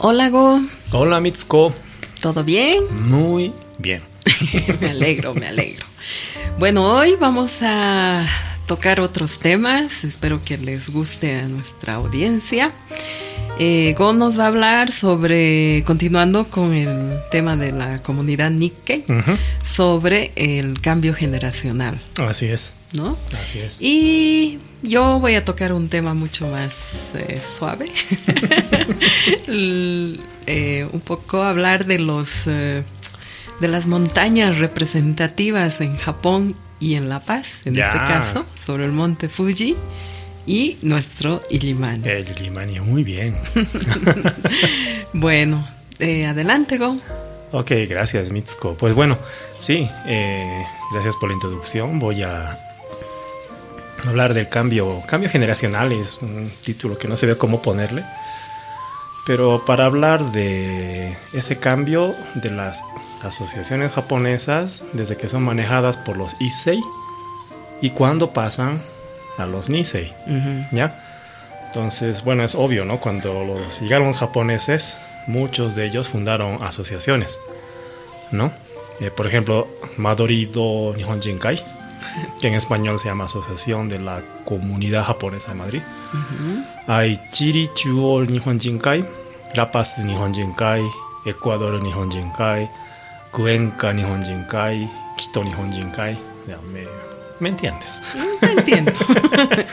Hola Go, Hola Mitsuko. ¿todo bien? Muy bien. me alegro, me alegro. Bueno, hoy vamos a tocar otros temas, espero que les guste a nuestra audiencia. Eh, Go nos va a hablar sobre, continuando con el tema de la comunidad Nikkei, sobre el cambio generacional, Así es. ¿no? Así es. Y yo voy a tocar un tema mucho más eh, suave. Eh, un poco hablar de los eh, de las montañas representativas en Japón y en La Paz, en Ya. este caso, sobre el monte Fuji y nuestro Illimani. El Limani, muy bien. Bueno, eh, adelante, Go. Ok, gracias Mitsuko. Pues bueno, sí, eh, gracias por la introducción. Voy a hablar del cambio, cambio generacional, es un título que no sé cómo ponerle. Pero para hablar de ese cambio de las asociaciones japonesas, desde que son manejadas por los Issei y cuando pasan a los Nisei. ¿Ya? Entonces, bueno, es obvio, ¿no? Cuando los, llegaron los japoneses, muchos de ellos fundaron asociaciones, ¿no? Eh, por ejemplo, Madorido Nihon Jinkai, que en español se llama Asociación de la Comunidad Japonesa de Madrid. Hay Chiri Chuo Nihon Jinkai, La Paz Nihon Jinkai, Ecuador Nihon Jinkai, Cuenca Nihon Jinkai, Quito Nihon Jinkai. Ya, me, ¿me entiendes? No entiendo.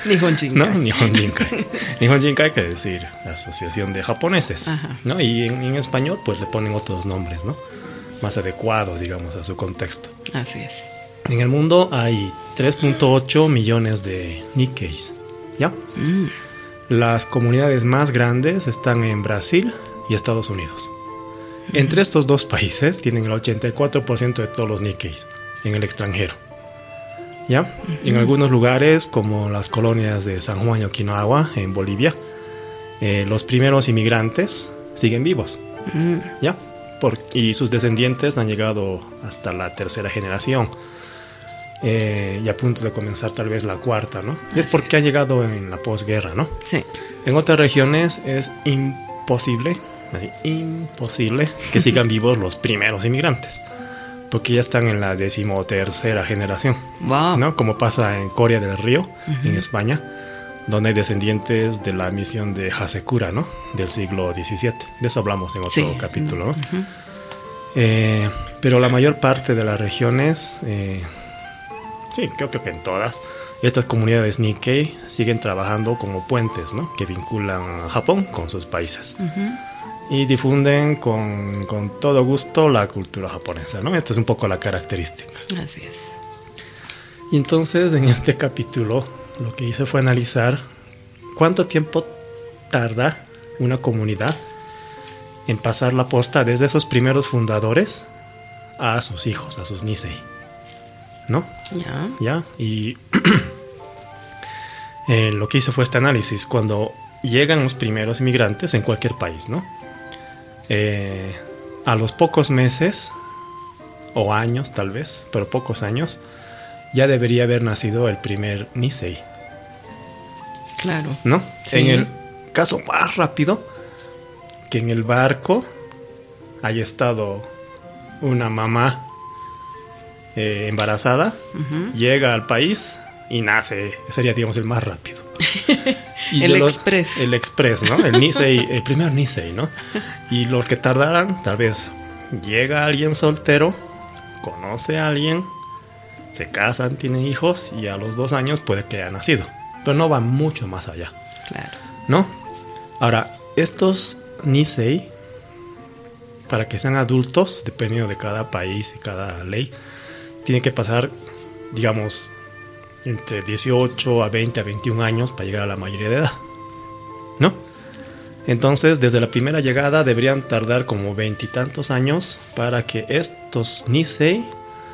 Nihon Jinkai. ¿no? Nihon Jinkai. Nihon Jinkai quiere decir Asociación de Japoneses, Ajá. ¿no? Y en, en español pues le ponen otros nombres, ¿no? Más adecuados, digamos, a su contexto. Así es. En el mundo hay 3.8 millones de Nikkeis, ¿ya? Las comunidades más grandes están en Brasil y Estados Unidos. Entre estos dos países tienen el 84% de todos los Nikkeis en el extranjero. ¿Ya? En algunos lugares, como las colonias de San Juan y Okinawa, en Bolivia, eh, los primeros inmigrantes siguen vivos. ¿Ya? Por- y sus descendientes han llegado hasta la tercera generación. Eh, y a punto de comenzar tal vez la cuarta, ¿no? Y es porque han llegado en la posguerra, ¿no? Sí. En otras regiones es imposible, imposible que sigan vivos los primeros inmigrantes, porque ya están en la decimotercera generación, Wow. ¿no? Como pasa en Corea del Río, en España, donde hay descendientes de la misión de Hasekura, ¿no? Del siglo XVII. De eso hablamos en otro Sí. capítulo, ¿no? Eh, pero la mayor parte de las regiones, eh, sí, creo, creo que en todas, estas comunidades Nikkei siguen trabajando como puentes, ¿no? Que vinculan a Japón con sus países. Y difunden con, con todo gusto la cultura japonesa, ¿no? Esta es un poco la característica. Así es. Y entonces en este capítulo lo que hice fue analizar cuánto tiempo tarda una comunidad en pasar la posta desde esos primeros fundadores a sus hijos, a sus nisei. ¿No? Ya. ¿Ya? Y eh, lo que hice fue este análisis. Cuando llegan los primeros inmigrantes en cualquier país, ¿no? Eh, a los pocos meses, o años tal vez, pero pocos años, ya debería haber nacido el primer Nisei, Claro. ¿no? Sí. En el caso más rápido, que en el barco haya estado una mamá eh, embarazada, llega al país y nace, sería digamos el más rápido. Y El los- express. El express, ¿no? El Nisei, el primer Nisei, ¿no? Y los que tardaran, tal vez llega alguien soltero, conoce a alguien, se casan, tienen hijos y a los dos años puede que haya nacido. Pero no va mucho más allá, Claro. ¿no? Ahora, estos Nisei, para que sean adultos, dependiendo de cada país y cada ley, tienen que pasar, digamos, entre 18 a 20 a 21 años para llegar a la mayoría de edad, ¿no? Entonces, desde la primera llegada deberían tardar como veintitantos años para que estos Nisei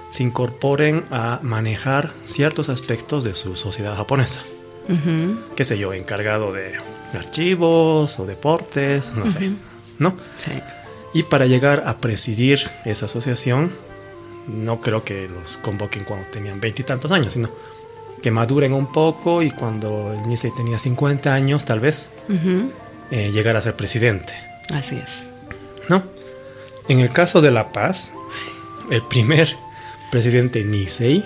se incorporen a manejar ciertos aspectos de su sociedad japonesa. Qué sé yo, encargado de archivos o deportes, no sé, ¿no? Sí. Y para llegar a presidir esa asociación, no creo que los convoquen cuando tenían veintitantos años, sino que maduren un poco y cuando el Nisei tenía 50 años, tal vez, eh, llegar a ser presidente. Así es. ¿No? En el caso de La Paz, el primer presidente Nisei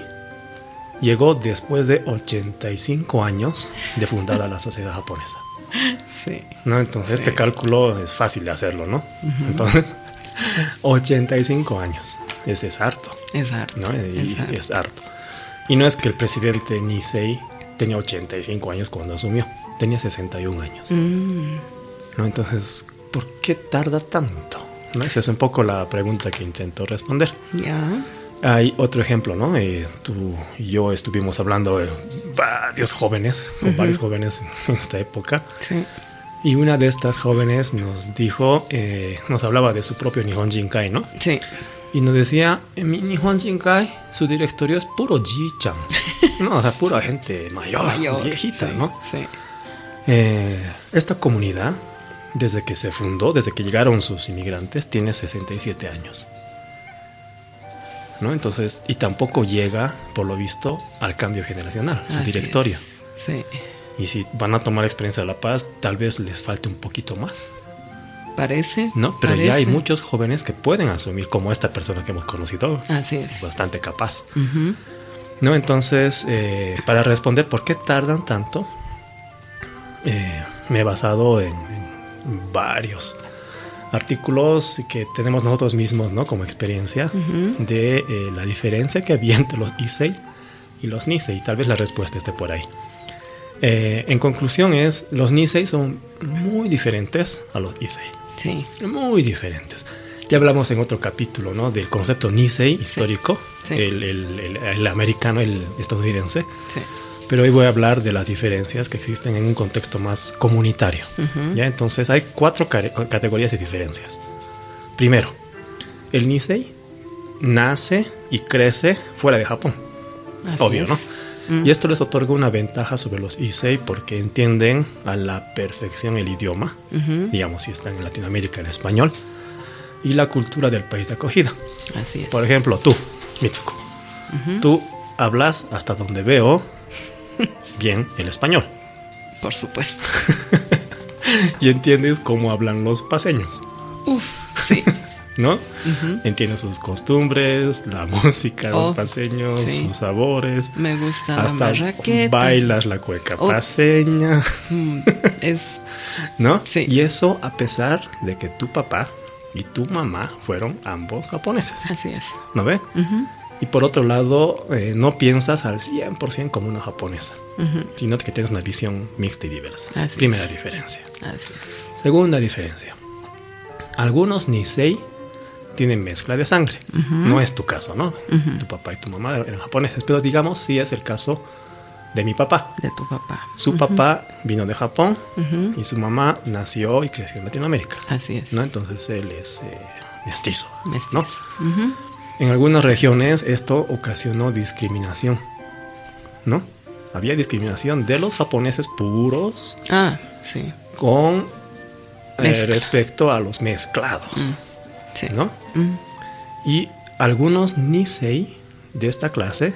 llegó después de 85 años de fundada la sociedad japonesa. Sí. ¿No? Entonces este cálculo es fácil de hacerlo, ¿no? Entonces, 85 años. Ese es harto. Es harto. ¿no? Es harto. es harto. Y no es que el presidente Nisei tenía 85 años cuando asumió, tenía 61 años. Mm, ¿no? Entonces, ¿por qué tarda tanto? ¿No? Esa es un poco la pregunta que intento responder. ya. Hay otro ejemplo, ¿no? Eh, tú y yo estuvimos hablando de varios jóvenes, con varios jóvenes en esta época. Sí. Y una de estas jóvenes nos dijo, eh, nos hablaba de su propio Nihon Jinkai, ¿no? Sí. Y nos decía, en mi Nihon Jinkai, su directorio es puro Ji-chan. No, o sea, pura gente mayor, Mayor, viejita, sí, ¿no? Sí. Eh, esta comunidad, desde que se fundó, desde que llegaron sus inmigrantes, tiene 67 años. ¿No? Entonces, y tampoco llega, por lo visto, al cambio generacional, su Así directorio. es. Sí. Y si van a tomar experiencia de la paz, tal vez les falte un poquito más. Parece. ¿No? Pero ya hay parece. muchos jóvenes que pueden asumir, como esta persona que hemos conocido, Así es. bastante capaz. Ujú. ¿No? Entonces, eh, para responder por qué tardan tanto, eh, me he basado en, en varios artículos que tenemos nosotros mismos, ¿no? Como experiencia de eh, la diferencia que había entre los Issei y los Nisei. Tal vez la respuesta esté por ahí. Eh, en conclusión es, los Nisei son muy diferentes a los Issei. Sí. Muy diferentes. Ya hablamos en otro capítulo, ¿no? Del concepto Nisei histórico, Sí. El, el- el- el americano, el estadounidense. Sí. Pero hoy voy a hablar de las diferencias que existen en un contexto más comunitario. ¿ya? Entonces hay cuatro categorías de diferencias. Primero, el Nisei nace y crece fuera de Japón. Así Obvio, es. ¿no? Y esto les otorga una ventaja sobre los Issei porque entienden a la perfección el idioma, digamos si están en Latinoamérica en español, y la cultura del país de acogida. Así es. Por ejemplo, tú, Mitsuko, tú hablas hasta donde veo bien el español Por supuesto. y entiendes cómo hablan los paseños, Uf. ¿No? Entiendes sus costumbres, la música los Oh, paseños, sí. sus sabores. Me gusta Hasta la bailas la cueca Oh. paseña, Mm, Es. ¿no? Sí. Y eso a pesar de que tu papá y tu mamá fueron ambos japoneses, Así es. ¿no ve? Y por otro lado, eh, no piensas al 100% como una japonesa, sino que tienes una visión mixta y diversa. Así Primera es. diferencia. Así es. Segunda diferencia. Algunos Nisei tienen mezcla de sangre. No es tu caso, ¿no? Tu papá y tu mamá eran japoneses, pero digamos sí es el caso de mi papá. De tu papá. Su papá vino de Japón y su mamá nació y creció en Latinoamérica. Así es. ¿no? Entonces él es eh, mestizo. ¿no? Mestizo. En algunas regiones esto ocasionó discriminación. ¿No? Había discriminación de los japoneses puros Ah, sí. con eh, respecto a los mezclados. Sí. ¿No? Y algunos Nisei de esta clase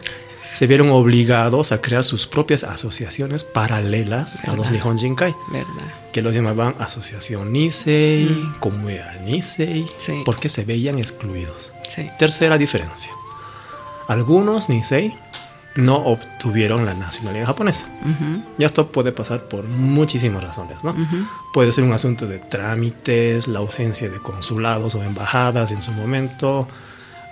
se vieron obligados a crear sus propias asociaciones paralelas a los. Nihon Jinkai, ¿Verdad? que los llamaban Asociación Nisei, Comunidad Nisei, Sí. porque se veían excluidos. Sí. Tercera diferencia. Algunos Nisei no obtuvieron la nacionalidad japonesa. Y esto puede pasar por muchísimas razones, ¿no? Puede ser un asunto de trámites, la ausencia de consulados o embajadas en su momento,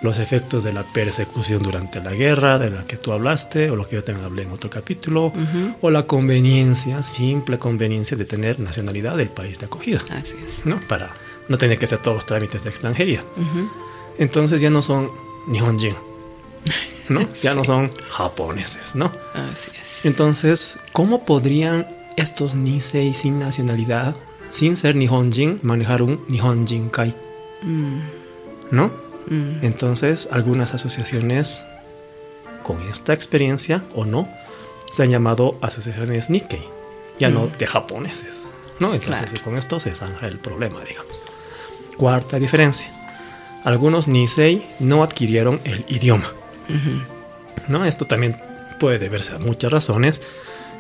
los efectos de la persecución durante la guerra de la que tú hablaste, o lo que yo también hablé en otro capítulo, o la conveniencia, simple conveniencia de tener nacionalidad del país de acogida. Así es. ¿no? Para no tener que hacer todos los trámites de extranjería. Entonces ya no son Nihonjin, ¿no? Ya no son japoneses, ¿no? Así es. Entonces, ¿cómo podrían estos Nisei sin nacionalidad, sin ser Nihonjin, manejar un Nihonjinkai? ¿No? Entonces, algunas asociaciones con esta experiencia o no se han llamado asociaciones Nikkei, ya no de japoneses, ¿no? Entonces, Claro. con esto se zanja el problema, digamos. Cuarta diferencia. Algunos Nisei no adquirieron el idioma. ¿No? Esto también puede deberse a muchas razones,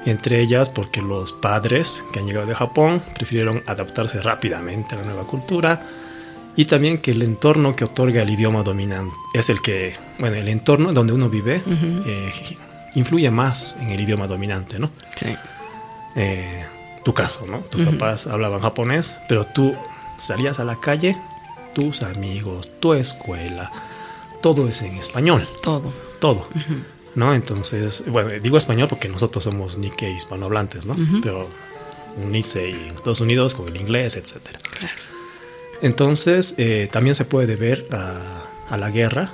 Entre ellas porque los padres que han llegado de Japón prefirieron adaptarse rápidamente a la nueva cultura y también que el entorno que otorga el idioma dominante es el que, bueno, el entorno donde uno vive eh, influye más en el idioma dominante, ¿no? Sí. Eh, tu caso, ¿no? Tus papás hablaban japonés, pero tú salías a la calle, tus amigos, tu escuela, todo es en español. Todo. Todo. ¿No? Entonces, bueno, digo español porque nosotros somos Nikkei hispanohablantes, ¿no? Pero Nikkei en Estados Unidos con el inglés, etcétera. Claro. Entonces, eh, también se puede deber a, a la guerra,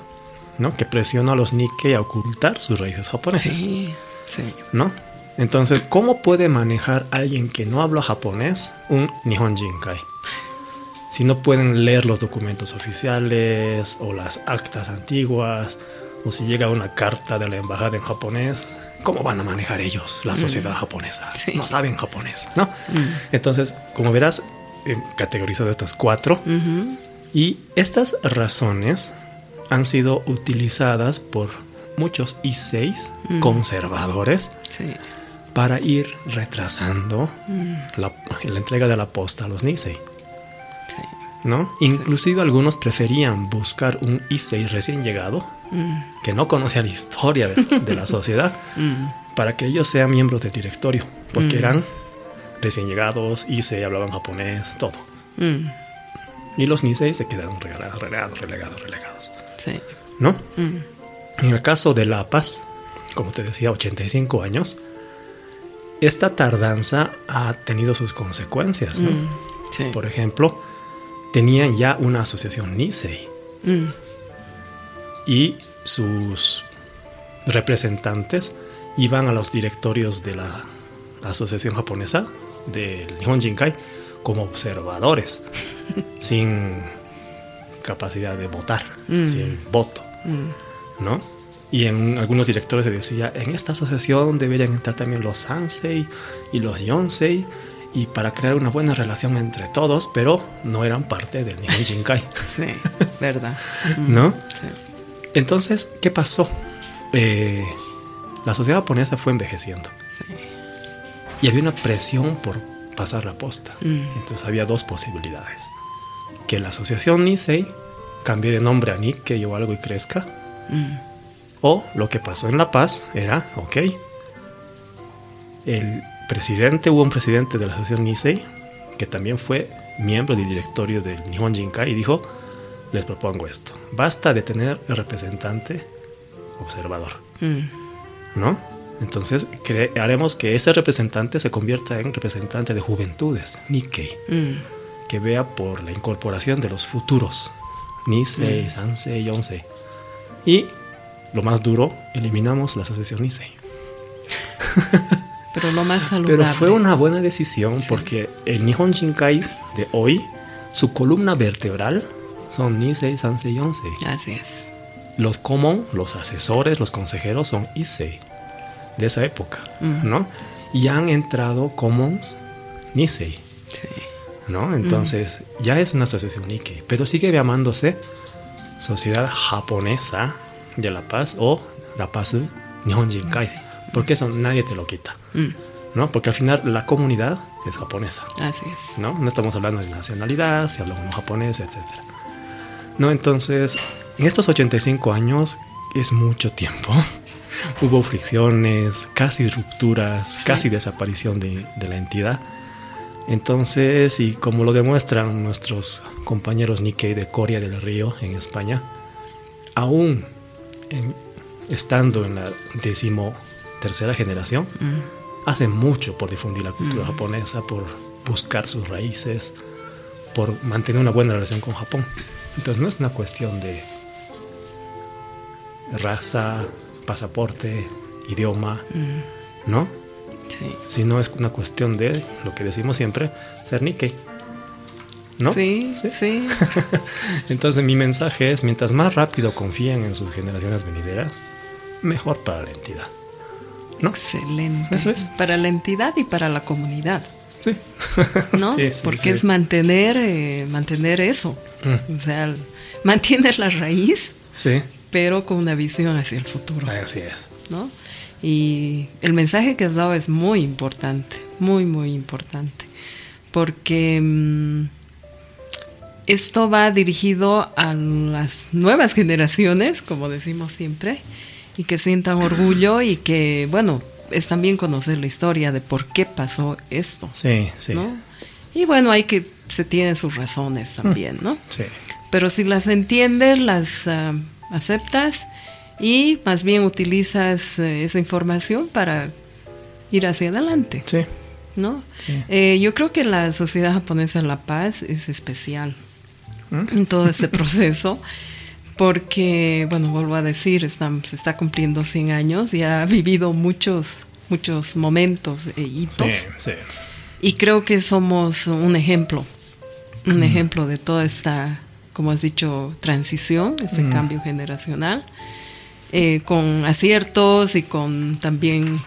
¿no? Que presionó a los Nikkei a ocultar sus raíces japonesas, Sí, sí. ¿no? Entonces, ¿cómo puede manejar alguien que no habla japonés un Nihon Jinkai? Si no pueden leer los documentos oficiales o las actas antiguas, o si llega una carta de la embajada en japonés, ¿cómo van a manejar ellos la sociedad japonesa? Sí. No saben japonés, ¿no? Entonces, como verás, he categorizado estas cuatro y estas razones han sido utilizadas por muchos I6 conservadores Sí. para ir retrasando la, la entrega de la posta a los Nisei. ¿No? Inclusive algunos preferían buscar un I6 recién llegado que no conocía la historia de, de la sociedad para que ellos sean miembros del directorio, porque eran recién llegados, I6 hablaban japonés, todo. Mm, Y los Nisei se quedaron relegados, relegados, relegados, relegados, sí. ¿no? En el caso de La Paz, como te decía, 85 años, esta tardanza ha tenido sus consecuencias, ¿no? Mm, sí. Por ejemplo, tenían ya una asociación Nisei. Mm, y sus representantes iban a los directorios de la asociación japonesa del Nihon Jinkai como observadores, sin capacidad de votar, sin voto, ¿no? Y en algunos directores se decía, en esta asociación deberían entrar también los Sansei y los Yonsei y para crear una buena relación entre todos, pero no eran parte del Nihon Jinkai, sí, verdad. ¿no? Sí. Entonces, ¿qué pasó? Eh, la sociedad japonesa fue envejeciendo. Y había una presión por pasar la posta. Entonces había dos posibilidades. Que la asociación Nisei cambie de nombre a Nikkei o algo y crezca. O lo que pasó en La Paz era, ok, el presidente, hubo un presidente de la asociación Nisei que también fue miembro del directorio del Nihon Jinkai y dijo, les propongo esto, basta de tener representante observador, ¿no? Entonces haremos que ese representante se convierta en representante de juventudes, Nikkei, que vea por la incorporación de los futuros, Nisei, Sansei, Yonsei. Y lo más duro, eliminamos la asociación Nisei. Pero lo más saludable. Pero fue una buena decisión porque el Nihon Jinkai de hoy, su columna vertebral son Nisei, Sansei, Yonsei. Así es. Los common, los asesores, los consejeros son Issei de esa época, ¿no? Y han entrado commons Nisei, Sí. ¿no? Entonces ya es una asociación Nikkei, pero sigue llamándose Sociedad Japonesa de la Paz o La Paz Nihon Jinkai, porque eso nadie te lo quita, ¿no? Porque al final la comunidad es japonesa. Así es. ¿no? No estamos hablando de nacionalidad, si hablamos japonés, etc. ¿No? Entonces, en estos 85 años es mucho tiempo. Hubo fricciones, casi rupturas, casi desaparición de, de la entidad. Entonces, y como lo demuestran nuestros compañeros Nikkei de Coria del Río en España, aún en- estando en la décimo tercera generación, hace mucho por difundir la cultura japonesa, por buscar sus raíces, por mantener una buena relación con Japón. Entonces no es una cuestión de raza, pasaporte, idioma, ¿no? Sí. Sino es una cuestión de lo que decimos siempre, ser Nikkei. ¿No? Sí, sí. Entonces mi mensaje es, mientras más rápido confíen en sus generaciones venideras, mejor para la entidad. ¿No? Excelente. Eso es. Para la entidad y para la comunidad. Sí. ¿no? Sí, sí, Porque sí. es mantener, eh, mantener eso. O sea, mantienes la raíz, Sí, pero con una visión hacia el futuro, así es. ¿no? Y el mensaje que has dado es muy importante, muy, muy importante, porque mm, esto va dirigido a las nuevas generaciones, como decimos siempre, y que sientan orgullo y que, bueno, es también conocer la historia de por qué pasó esto. Sí, sí. Y bueno, hay que, se tienen sus razones también, ¿no? Sí. Pero si las entiendes, las ah, aceptas y más bien utilizas eh, esa información para ir hacia adelante. Sí. ¿No? Eh, yo creo que la sociedad japonesa de la paz es especial ¿Mm? en todo este proceso porque, bueno, vuelvo a decir, se está cumpliendo 100 años y ha vivido muchos, muchos momentos e hitos. Sí, sí. Y creo que somos un ejemplo, un mm. ejemplo de toda esta, como has dicho, transición, este mm. cambio generacional. Eh, con aciertos y con también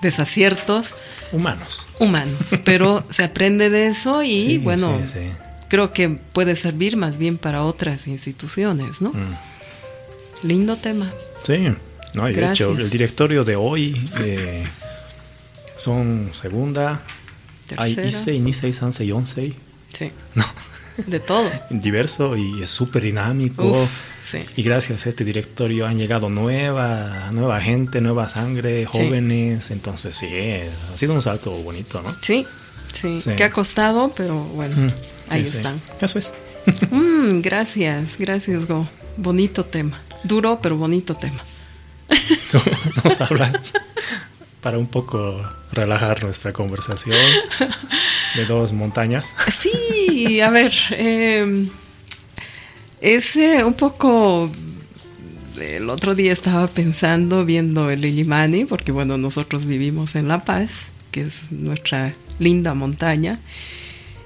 desaciertos. Humanos. Humanos, pero se aprende de eso y bueno, creo que puede servir más bien para otras instituciones, ¿no? Mm. Lindo tema. Sí, no, y de hecho el directorio de hoy eh, son segunda, Tercera. hay ICE, INICE, SANSE y ONCE. Sí. No. De todo. Diverso y es súper dinámico. sí. Y gracias a este directorio han llegado nueva, nueva gente, nueva sangre, jóvenes. Entonces sí, ha sido un salto bonito, ¿no? Sí, sí. Que ha costado, pero bueno, ahí están. Eso es. Mm, gracias, gracias, Go. Bonito tema. Duro, pero bonito tema. Tú nos hablas para un poco relajar nuestra conversación de dos montañas. Sí, a ver, eh, es un poco... El otro día estaba pensando, viendo el Illimani, porque bueno, nosotros vivimos en La Paz, que es nuestra linda montaña,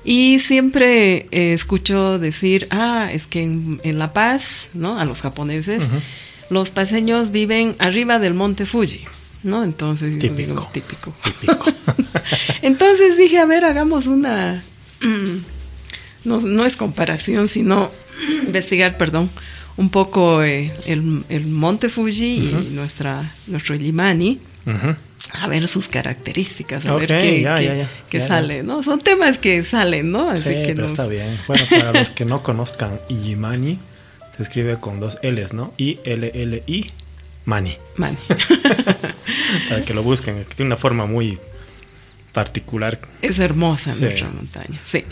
y siempre eh, escucho decir, ah, es que en, La Paz, ¿no? A los japoneses, los paseños viven arriba del monte Fuji. ¿no? Entonces, típico. típico. Entonces dije, a ver, hagamos una, no, no es comparación, sino investigar, perdón, un poco eh, el, el, monte Fuji y nuestra, nuestro Limani. A ver sus características, a ver qué, qué, sale, ¿no? Son temas que salen, ¿no? Así que pero está bien. Bueno, para los que no conozcan Illimani, se escribe con dos L's, ¿no? I-L-L-I Mani. Mani. Para que lo busquen, tiene una forma muy particular. Es hermosa nuestra montaña, sí.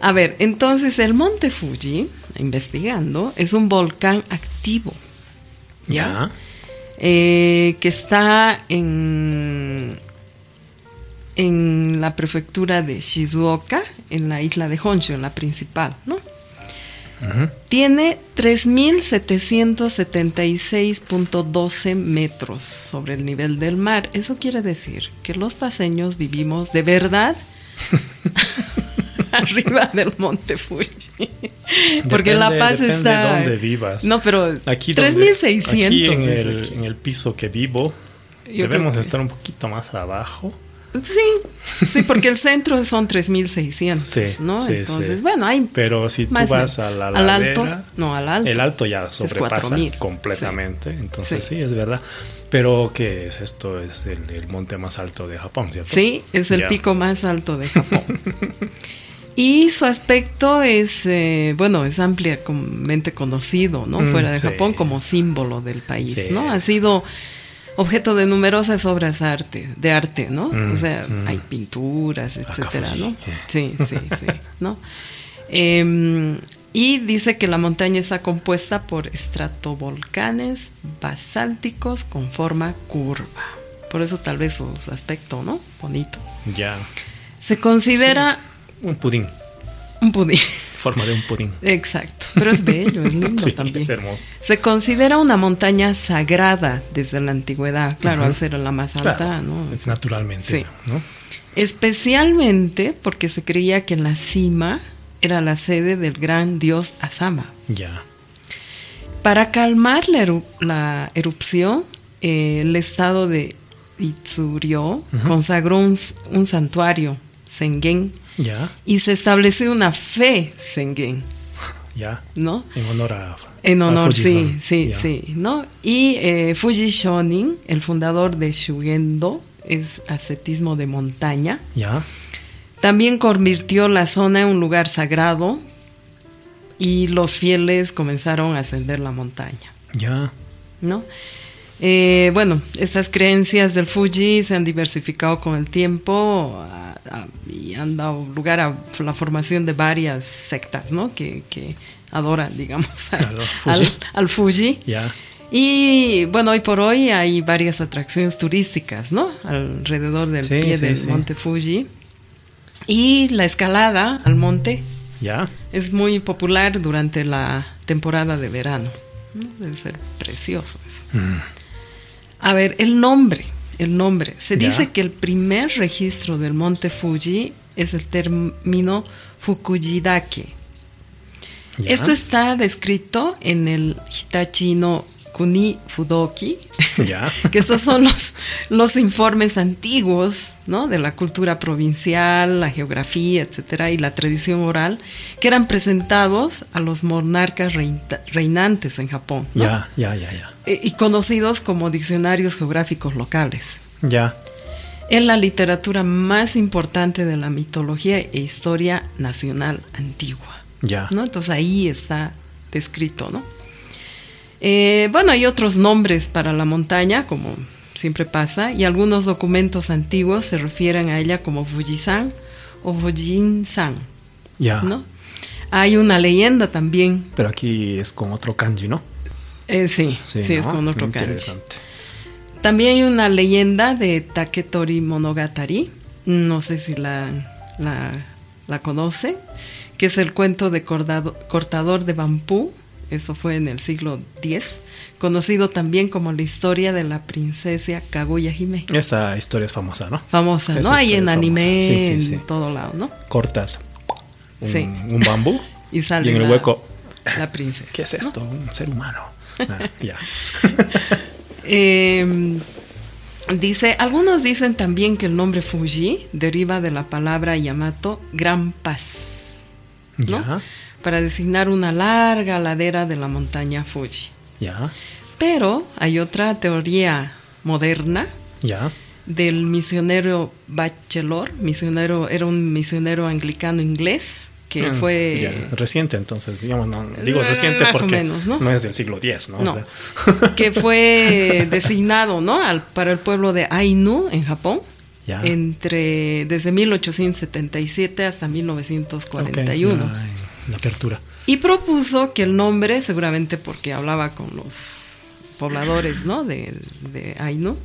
A ver, entonces el monte Fuji, investigando, es un volcán activo. ¿Ya? Eh, que está en, en la prefectura de Shizuoka, en la isla de Honshu, en la principal, ¿no? Tiene 3.776.12 metros sobre el nivel del mar. Eso quiere decir que los paseños vivimos de verdad arriba del monte Fuji. Porque La Paz está. De dónde vivas. No, pero aquí 3600. Aquí en el, en el piso que vivo, debemos estar un poquito más abajo. Sí, sí, porque el centro son 3.600, ¿no? Entonces, bueno, hay Pero si tú vas a la al alto, no, al alto. El alto ya sobrepasa completamente, entonces sí. es verdad. Pero ¿qué es esto? Es el, monte más alto de Japón, ¿cierto? Sí, es el pico más alto de Japón. y su aspecto es, eh, bueno, es ampliamente conocido, ¿no? Mm, Fuera de Japón como símbolo del país, ¿no? Ha sido objeto de numerosas obras arte, de arte, ¿no? Mm, o sea, mm. hay pinturas, etcétera, ¿no? Sí, sí, sí, ¿no? Em, y dice que la montaña está compuesta por estratovolcanes basálticos con forma curva. Por eso tal vez su, aspecto, ¿no? Bonito. Ya. Se considera... un pudín. Un pudín forma de un pudín. Exacto, pero es bello, es lindo también. Es hermoso. Se considera una montaña sagrada desde la antigüedad, claro, al ser la más alta, ¿no? Naturalmente, ¿no? Especialmente porque se creía que en la cima era la sede del gran dios Asama. Ya. Para calmar la, erupción, eh, el estado de Itsurio consagró un, un santuario, Sengen, ya. Y se estableció una fe Sengen. Ya. ¿no? En honor a. En a honor, sí, sí, Ya. sí, ¿no? Y eh, Fuji Shonin, el fundador de Shugendo, es ascetismo de montaña. Ya. También convirtió la zona en un lugar sagrado y los fieles comenzaron a ascender la montaña, Ya. ¿no? Eh, bueno, estas creencias del Fuji se han diversificado con el tiempo a- y han dado lugar a la formación de varias sectas, ¿no? Que, que adoran, digamos, al, Claro, Fuji. al- al Fuji. Ya. Y bueno, hoy por hoy hay varias atracciones turísticas, ¿no? Alrededor del Sí, pie sí, del sí. monte Fuji. Y la escalada al monte Ya. es muy popular durante la temporada de verano. ¿no? Debe ser precioso eso. Mm. A ver, el nombre. El nombre. Se dice que el primer registro del monte Fuji es el término Fukujidake. Esto está descrito en el Hitachi no Kuni Fudoki, Ya. que estos son los, los informes antiguos ¿no? de la cultura provincial, la geografía, etcétera, y la tradición oral, que eran presentados a los monarcas reinantes en Japón ¿no? Ya. Ya. Ya. Ya. Eh, y conocidos como diccionarios geográficos locales. Ya. Es la literatura más importante de la mitología e historia nacional antigua. Ya. ¿no? Entonces ahí está descrito, ¿no? Eh, bueno, hay otros nombres para la montaña, como siempre pasa, y algunos documentos antiguos se refieren a ella como Fujisan o Fujinsan, Ya. ¿no? Hay una leyenda también, Pero aquí es con otro kanji, ¿no? eh, sí, sí, es ¿no? con otro kanji. Interesante. También hay una leyenda de Taketori Monogatari, no sé si la, la, la conoce, que es el cuento de cordado- cortador de bambú, esto fue en el siglo X, conocido también como la historia de la princesa Kaguya Hime. Esa historia es famosa, ¿no? Famosa, ¿no? Hay en anime, famosa. Sí, sí, en todo lado, ¿no? Cortas un, un bambú Y sale y en el la- hueco. La princesa. ¿Qué es ¿no? esto? Un ser humano. Ah, ya. Eh, dice, algunos dicen también que el nombre Fuji deriva de la palabra Yamato Gran Paz, ¿no? Ya. Para designar una larga ladera de la montaña Fuji. Ya. Pero hay otra teoría moderna Ya. del misionero Bachelor, misionero, era un misionero anglicano inglés que Mm, fue. Reciente, entonces, digamos, no, digo Eh, reciente más o porque menos, ¿no? es del siglo X, ¿no? No, O que fue designado, ¿no? Al, para el pueblo de Ainu en Japón. Ya. Entre desde 1877 hasta 1941 ok, ya, en la apertura. y propuso que el nombre, seguramente porque hablaba con los pobladores, ¿no? De, de Ainu,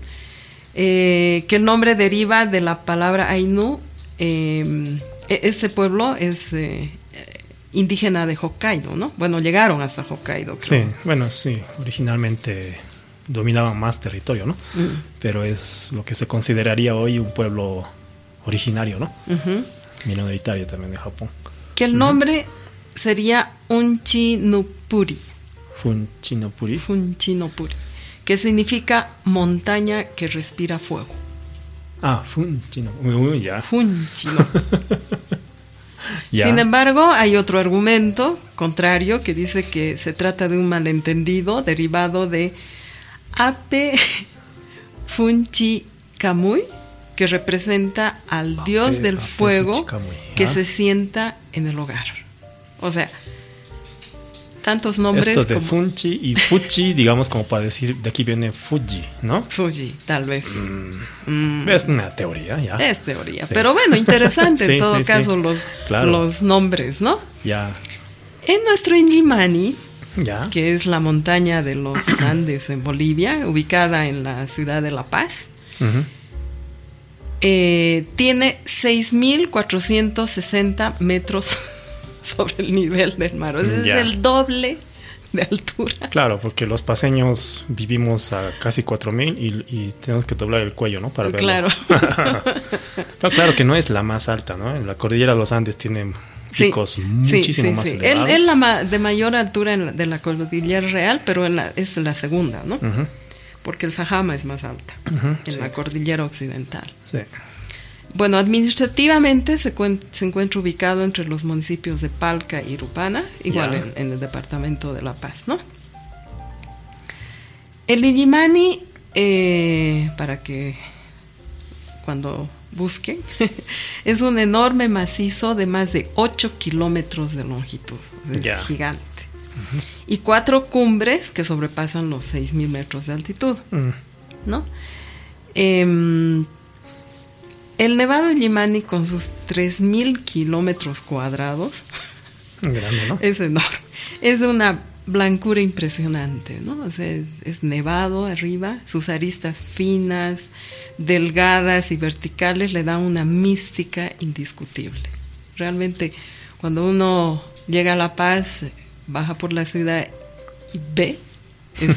eh, que el nombre deriva de la palabra Ainu. eh, e- este pueblo es eh, indígena de Hokkaido, ¿no? Bueno, llegaron hasta Hokkaido. Sí, creo. bueno, sí, originalmente dominaban más territorio, ¿no? Mm. Pero es lo que se consideraría hoy un pueblo originario, ¿no? Ujú. Minoritario también de Japón. que el nombre sería Unchinupuri, Funchinopuri. Funchinopuri, que significa montaña que respira fuego. Ah, Funchino. Uy, ya. Funchino. ya. Sin embargo, hay otro argumento contrario que dice que se trata de un malentendido derivado de Ape Funchikamui, que representa al Ape- dios del Ape fuego que se sienta en el hogar. O sea, tantos nombres Esto de como Funchi y Fuchi, digamos como para decir, de aquí viene Fuji, ¿no? Fuji, tal vez. Mm, Es una teoría, ya. es teoría. Sí. Pero bueno, interesante Sí, en todo sí, caso los, Claro. los nombres, ¿no? Ya. En nuestro Inlimani, Ya. que es la montaña de los Andes en Bolivia, ubicada en la ciudad de La Paz, Ujú. eh, tiene 6.460 metros sobre el nivel del mar. O sea, Ya. Es el doble de altura. Claro, porque los paseños vivimos a casi 4000 y, y tenemos que doblar el cuello, ¿no? Para verlo. Claro. Claro que no es la más alta, ¿no? La cordillera de los Andes tiene picos sí, muchísimo sí, más sí. Él- elevados. Es la ma- de mayor altura en la- de la cordillera real, pero en la- es la segunda, ¿no? Porque el Sajama es más alta ujú, en la cordillera occidental. sí. Bueno, administrativamente se, se, encuentra ubicado entre los municipios de Palca y Rupana, igual en, en, el departamento de La Paz, ¿no? El Illimani, eh, para que cuando busquen, es un enorme macizo de más de 8 kilómetros de longitud, es gigante. Y cuatro cumbres que sobrepasan los 6.000 metros de altitud, mm. ¿no? Em, el Nevado Illimani con sus 3.000 kilómetros cuadrados es enorme. Es de una blancura impresionante, ¿no? O sea, es nevado arriba, sus aristas finas, delgadas y verticales le dan una mística indiscutible. Realmente, cuando uno llega a La Paz, baja por la ciudad y ve,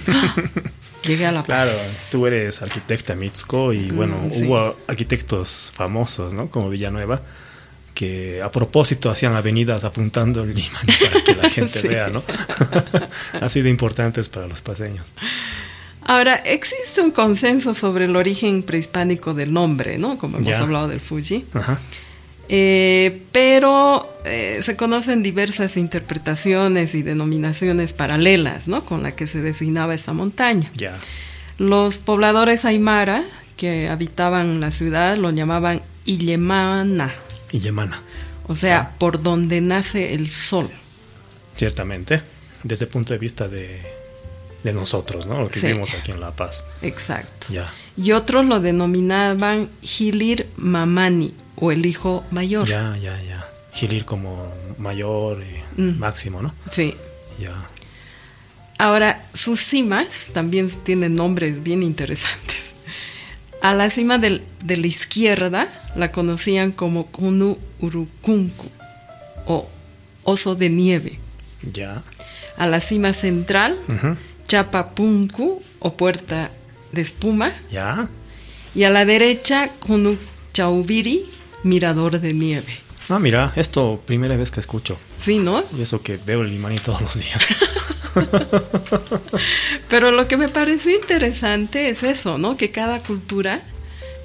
llega a La Paz. Claro, tú eres arquitecta Mitsuko y mm, bueno, hubo arquitectos famosos, ¿no? Como Villanueva que a propósito hacían avenidas apuntando el imán para que la gente vea, ¿no? Así de importantes para los paseños. Ahora, existe un consenso sobre el origen prehispánico del nombre, ¿no? Como hemos hablado del Fuji. Eh, pero eh, se conocen diversas interpretaciones y denominaciones paralelas, ¿no? Con la que se designaba esta montaña. Los pobladores aymara que habitaban la ciudad lo llamaban Illemana y Yemana. O sea, por donde nace el sol. Ciertamente, desde el punto de vista de, nosotros, ¿no? Lo que vivimos aquí en La Paz. Exacto. Ya. Y otros lo denominaban Gilir Mamani o el hijo mayor. Ya, ya, ya. Gilir como mayor y mm. máximo, ¿no? Sí. Ya. Ahora, sus cimas también tienen nombres bien interesantes. A la cima de la izquierda la conocían como Kunu Urukunku o oso de nieve. Ya. A la cima central, Chapapunku o puerta de espuma. Ya. Y a la derecha, Kunu Chaubiri, mirador de nieve. Ah, mira, esto primera vez que escucho. Sí, ¿no? Y eso que veo el Limani todos los días. Pero lo que me pareció interesante es eso, ¿no? Que cada cultura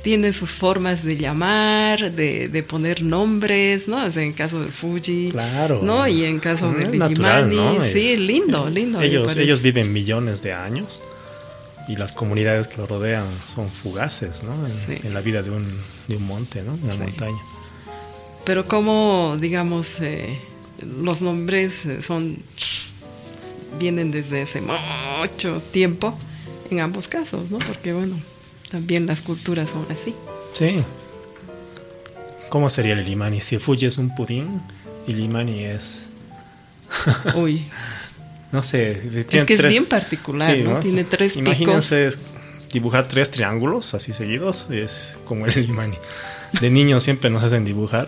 tiene sus formas de llamar, de, poner nombres, ¿no? O sea, en caso del Fuji. Claro. ¿No? Y en caso de Vigimani. Sí, lindo, lindo. Ellos, ellos viven millones de años y las comunidades que lo rodean son fugaces, ¿no? En, la vida de un, de un monte, ¿no? Una montaña. Pero como, digamos, eh, los nombres son vienen desde hace mucho tiempo en ambos casos, ¿no? Porque bueno, también las culturas son así. Sí. ¿Cómo sería el limani? Si Fuji es un pudín y limani es... Uy. no sé. Es que es bien particular, ¿no? Tiene tres Imagínense dibujar tres triángulos así seguidos. Es como el limani. De niños siempre nos hacen dibujar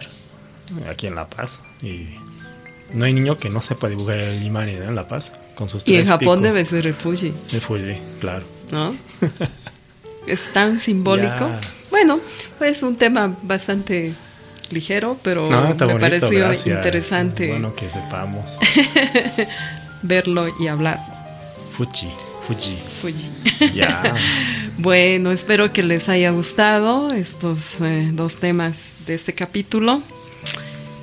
aquí en La Paz y no hay niño que no sepa dibujar el Imani en La Paz con sus Y en Japón debe ser el Fuji. El Fuji, claro. ¿No? es tan simbólico. Bueno, pues un tema bastante ligero, pero me pareció interesante. Bueno, que sepamos verlo y hablar. Fuji, Fuji. Fuji. Ya. bueno, espero que les haya gustado estos eh, dos temas de este capítulo.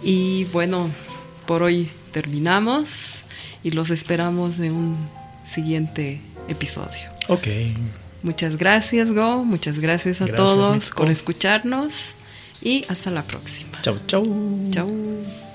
Y bueno, por hoy terminamos y los esperamos en un siguiente episodio. Ok. Muchas gracias, Go. Muchas gracias a todos por escucharnos y hasta la próxima. Chau, chau. Chau.